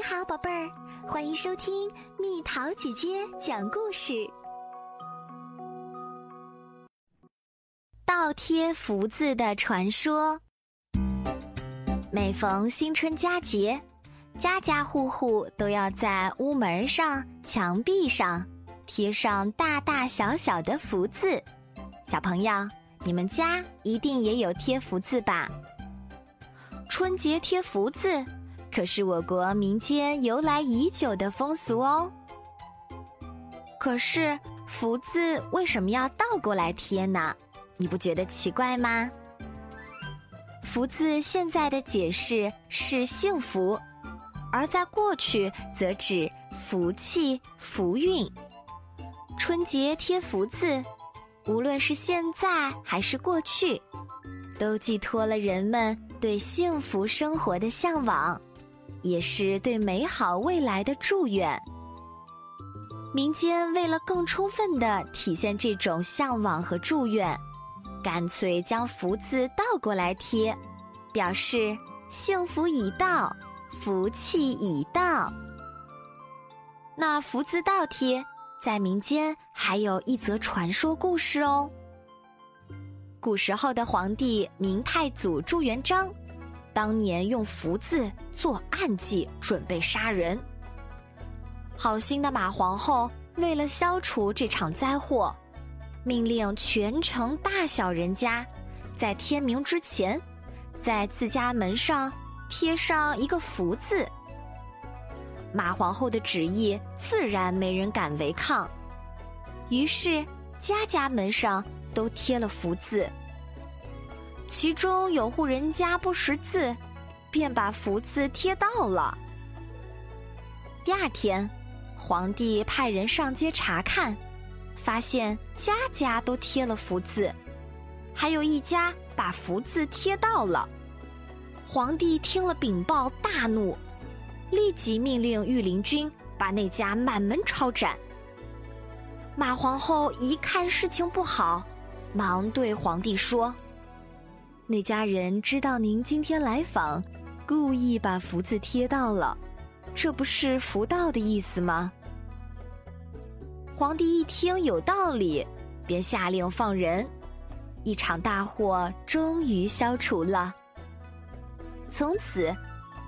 你好，宝贝儿，欢迎收听蜜桃姐姐讲故事。倒贴福字的传说。每逢新春佳节，家家户户都要在屋门上、墙壁上贴上大大小小的福字。小朋友，你们家一定也有贴福字吧？春节贴福字。可是我国民间由来已久的风俗哦。可是福字为什么要倒过来贴呢？你不觉得奇怪吗？福字现在的解释是幸福，而在过去则指福气、福运。春节贴福字，无论是现在还是过去，都寄托了人们对幸福生活的向往。也是对美好未来的祝愿。民间为了更充分的体现这种向往和祝愿，干脆将福字倒过来贴，表示幸福已到，福气已到。那福字倒贴，在民间还有一则传说故事哦。古时候的皇帝明太祖朱元璋。当年用福字做暗计，准备杀人。好心的马皇后为了消除这场灾祸，命令全城大小人家，在天明之前，在自家门上贴上一个福字。马皇后的旨意自然没人敢违抗，于是家家门上都贴了福字。其中有户人家不识字，便把福字贴到了。第二天，皇帝派人上街查看，发现家家都贴了福字，还有一家把福字贴到了。皇帝听了禀报，大怒，立即命令御林军把那家满门抄斩。马皇后一看事情不好，忙对皇帝说。那家人知道您今天来访，故意把福字贴到了，这不是福到的意思吗？皇帝一听有道理，便下令放人，一场大祸终于消除了。从此，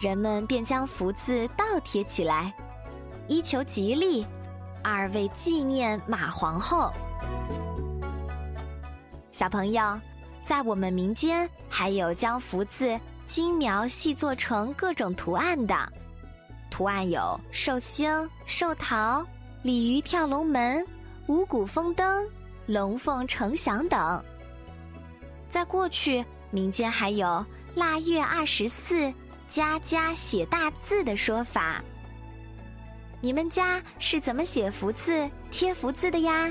人们便将福字倒贴起来，一求吉利，二为纪念马皇后。小朋友。在我们民间，还有将福字精描细做成各种图案的，图案有寿星、寿桃、鲤鱼跳龙门、五谷丰登、龙凤呈祥等。在过去，民间还有腊月二十四家家写大字的说法。你们家是怎么写福字、贴福字的呀？